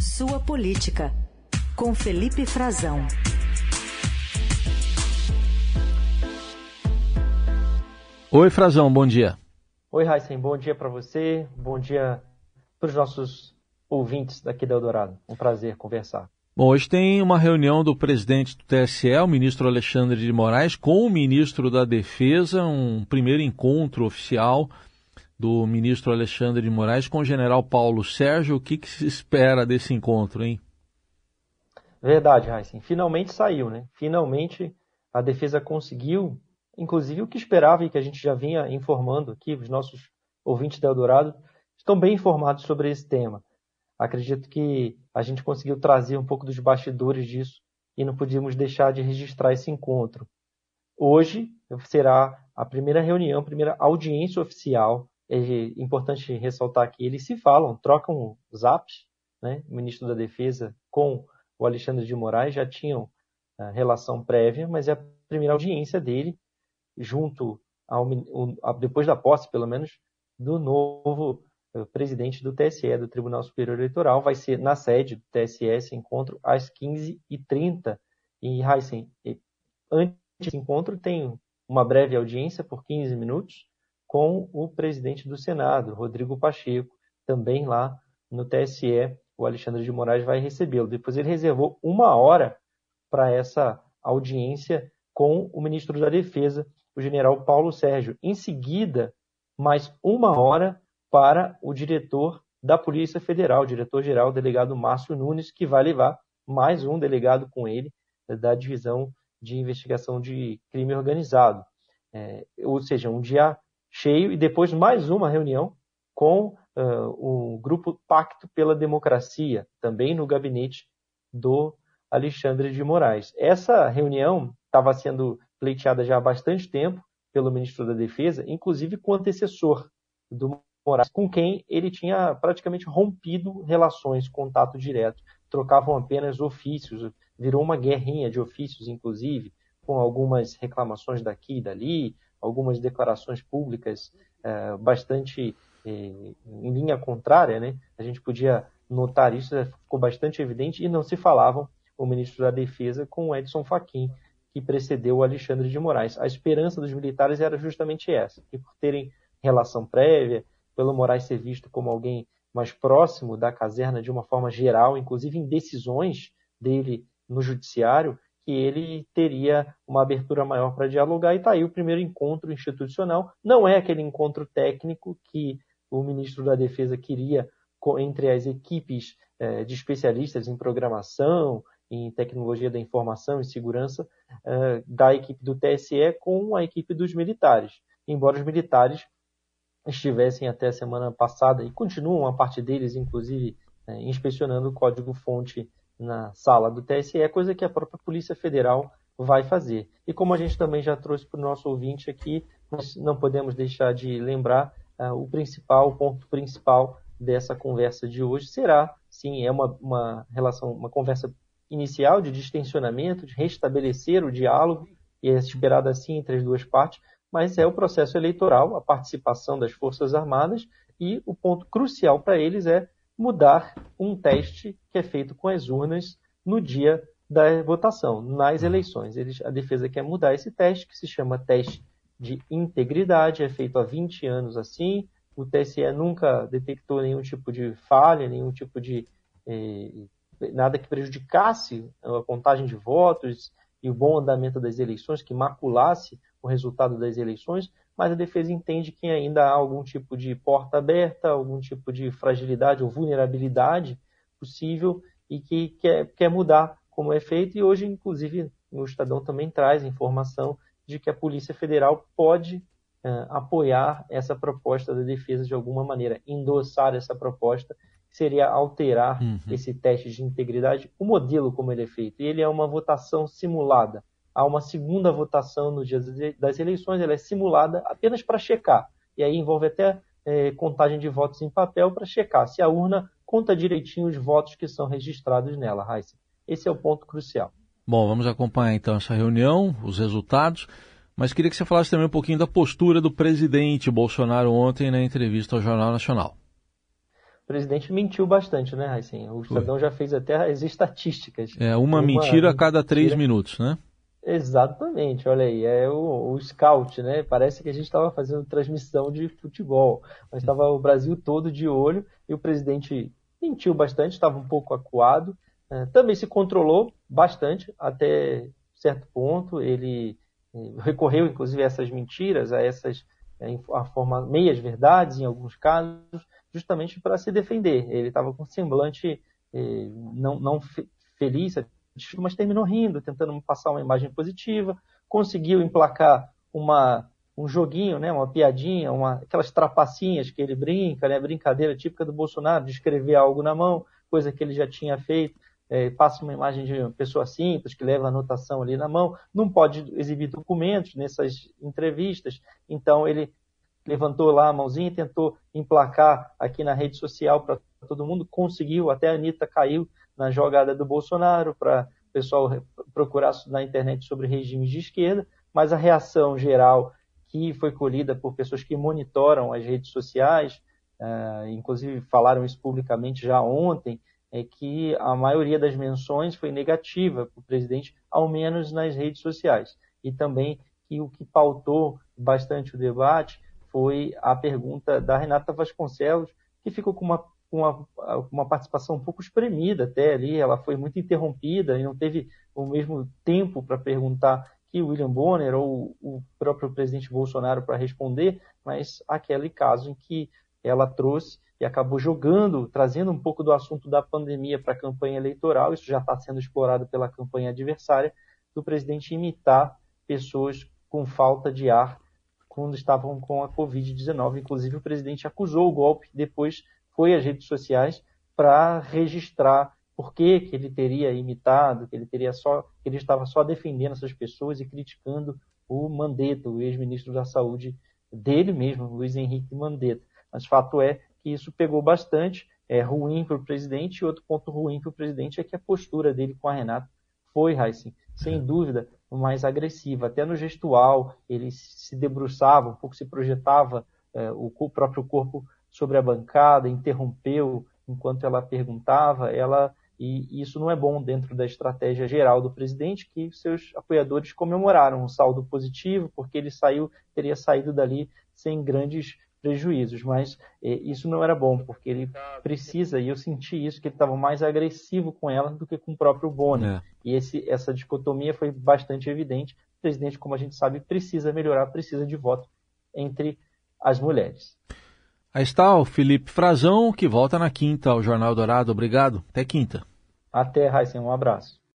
Sua Política, com Felipe Frazão. Oi, Frazão, bom dia. Oi, Heisen, bom dia para você, bom dia para os nossos ouvintes daqui da Eldorado. Um prazer conversar. Bom, hoje tem uma reunião do presidente do TSE, o ministro Alexandre de Moraes, com o ministro da Defesa, um primeiro encontro oficial do ministro Alexandre de Moraes com o general Paulo Sérgio. O que, que se espera desse encontro, hein? Verdade, Heisen. Finalmente saiu, né? Finalmente a defesa conseguiu, inclusive o que esperava e que a gente já vinha informando aqui, os nossos ouvintes da Eldorado estão bem informados sobre esse tema. Acredito que a gente conseguiu trazer um pouco dos bastidores disso e não podíamos deixar de registrar esse encontro. Hoje será a primeira reunião, a primeira audiência oficial é importante ressaltar que eles se falam, trocam zaps, né? O ministro da Defesa com o Alexandre de Moraes já tinham uh, relação prévia, mas é a primeira audiência dele, junto ao, depois da posse, pelo menos, do novo uh, presidente do TSE, do Tribunal Superior Eleitoral. Vai ser na sede do TSE encontro às 15h30. E, Heisen, antes desse encontro tem uma breve audiência por 15 minutos, com o presidente do Senado, Rodrigo Pacheco, também lá no TSE. O Alexandre de Moraes vai recebê-lo. Depois ele reservou uma hora para essa audiência com o ministro da Defesa, o general Paulo Sérgio. Em seguida, mais uma hora para o diretor da Polícia Federal, diretor-geral, delegado Márcio Nunes, que vai levar mais um delegado com ele da divisão de investigação de crime organizado. É, ou seja, um dia cheio e depois mais uma reunião com uh, o grupo Pacto pela Democracia, também no gabinete do Alexandre de Moraes. Essa reunião estava sendo pleiteada já há bastante tempo pelo ministro da Defesa, inclusive com o antecessor do Moraes, com quem ele tinha praticamente rompido relações, contato direto, trocavam apenas ofícios, virou uma guerrinha de ofícios, inclusive, com algumas reclamações daqui e dali, algumas declarações públicas é, bastante é, em linha contrária, né? A gente podia notar isso, ficou bastante evidente, e não se falavam o ministro da Defesa com o Edson Fachin, que precedeu o Alexandre de Moraes. A esperança dos militares era justamente essa, que por terem relação prévia, pelo Moraes ser visto como alguém mais próximo da caserna de uma forma geral, inclusive em decisões dele no judiciário, que ele teria uma abertura maior para dialogar, e está aí o primeiro encontro institucional. Não é aquele encontro técnico que o ministro da Defesa queria entre as equipes eh, de especialistas em programação, em tecnologia da informação e segurança eh, da equipe do TSE com a equipe dos militares. Embora os militares estivessem até a semana passada e continuam a parte deles, inclusive, eh, inspecionando o código-fonte na sala do TSE, coisa que a própria Polícia Federal vai fazer. E como a gente também já trouxe para o nosso ouvinte aqui, nós não podemos deixar de lembrar uh, o principal, o ponto principal dessa conversa de hoje será, sim, é uma, uma relação, uma conversa inicial de distensionamento, de restabelecer o diálogo, e é esperado assim entre as duas partes, mas é o processo eleitoral, a participação das Forças Armadas, e o ponto crucial para eles é mudar um teste que é feito com as urnas no dia da votação, nas eleições. Eles, a defesa quer mudar esse teste, que se chama teste de integridade, é feito há 20 anos assim. O TSE nunca detectou nenhum tipo de falha, nenhum tipo de. Eh, nada que prejudicasse a contagem de votos e o bom andamento das eleições, que maculasse o resultado das eleições, mas a defesa entende que ainda há algum tipo de porta aberta, algum tipo de fragilidade ou vulnerabilidade possível e que quer, quer mudar como é feito. E hoje, inclusive, o Estadão também traz informação de que a Polícia Federal pode uh, apoiar essa proposta da defesa de alguma maneira, endossar essa proposta, que seria alterar uhum. esse teste de integridade, o modelo como ele é feito. E ele é uma votação simulada há uma segunda votação no dia das eleições, ela é simulada apenas para checar. E aí envolve até é, contagem de votos em papel para checar se a urna conta direitinho os votos que são registrados nela, Raíssa. Esse é o ponto crucial. Bom, vamos acompanhar então essa reunião, os resultados, mas queria que você falasse também um pouquinho da postura do presidente Bolsonaro ontem na entrevista ao Jornal Nacional. presidente mentiu bastante, né, Raicin? O Estadão já fez até as estatísticas. É, uma, uma mentira a cada três mentira... minutos, né? Exatamente, olha aí, é o, o scout, né? Parece que a gente estava fazendo transmissão de futebol, mas estava o Brasil todo de olho e o presidente mentiu bastante, estava um pouco acuado, é, também se controlou bastante até certo ponto, ele é, recorreu inclusive a essas mentiras, a essas é, a forma meias verdades em alguns casos, justamente para se defender. Ele estava com semblante eh, não, não feliz, mas terminou rindo, tentando passar uma imagem positiva, conseguiu emplacar uma, um joguinho, né, uma piadinha, uma, aquelas trapacinhas que ele brinca, né, brincadeira típica do Bolsonaro, de escrever algo na mão, coisa que ele já tinha feito, é, passa uma imagem de uma pessoa simples que leva a anotação ali na mão, não pode exibir documentos nessas entrevistas, então ele levantou lá a mãozinha tentou emplacar aqui na rede social para todo mundo, conseguiu, até a Anitta caiu na jogada do Bolsonaro para o pessoal procurar na internet sobre regimes de esquerda, mas a reação geral que foi colhida por pessoas que monitoram as redes sociais, uh, inclusive falaram isso publicamente já ontem, é que a maioria das menções foi negativa para o presidente, ao menos nas redes sociais. E também que o que pautou bastante o debate foi a pergunta da Renata Vasconcelos, que ficou com uma, uma, uma participação um pouco espremida até ali, ela foi muito interrompida e não teve o mesmo tempo para perguntar que William Bonner ou o próprio presidente Bolsonaro para responder, mas aquele caso em que ela trouxe e acabou jogando, trazendo um pouco do assunto da pandemia para a campanha eleitoral, isso já está sendo explorado pela campanha adversária, do presidente imitar pessoas com falta de ar quando estavam com a Covid-19. Inclusive, o presidente acusou o golpe, depois foi às redes sociais para registrar por que, que ele teria imitado, que ele teria só, que ele estava só defendendo essas pessoas e criticando o Mandetta, o ex-ministro da Saúde dele mesmo, Luiz Henrique Mandetta. Mas fato é que isso pegou bastante, é ruim para o presidente, e outro ponto ruim para o presidente é que a postura dele com a Renata foi, Heissing, sem dúvida, mais agressiva. Até no gestual, ele se debruçava, um pouco se projetava é, o próprio corpo sobre a bancada, interrompeu enquanto ela perguntava, ela e isso não é bom dentro da estratégia geral do presidente, que seus apoiadores comemoraram um saldo positivo, porque ele saiu, teria saído dali sem grandes prejuízos, mas eh, isso não era bom, porque ele precisa, e eu senti isso, que ele estava mais agressivo com ela do que com o próprio Bonner. É. E esse, essa dicotomia foi bastante evidente. O presidente, como a gente sabe, precisa melhorar, precisa de voto entre as mulheres. Aí está o Felipe Frazão, que volta na quinta ao Jornal Dourado. Obrigado. Até quinta. Até, Raíssa. Um abraço.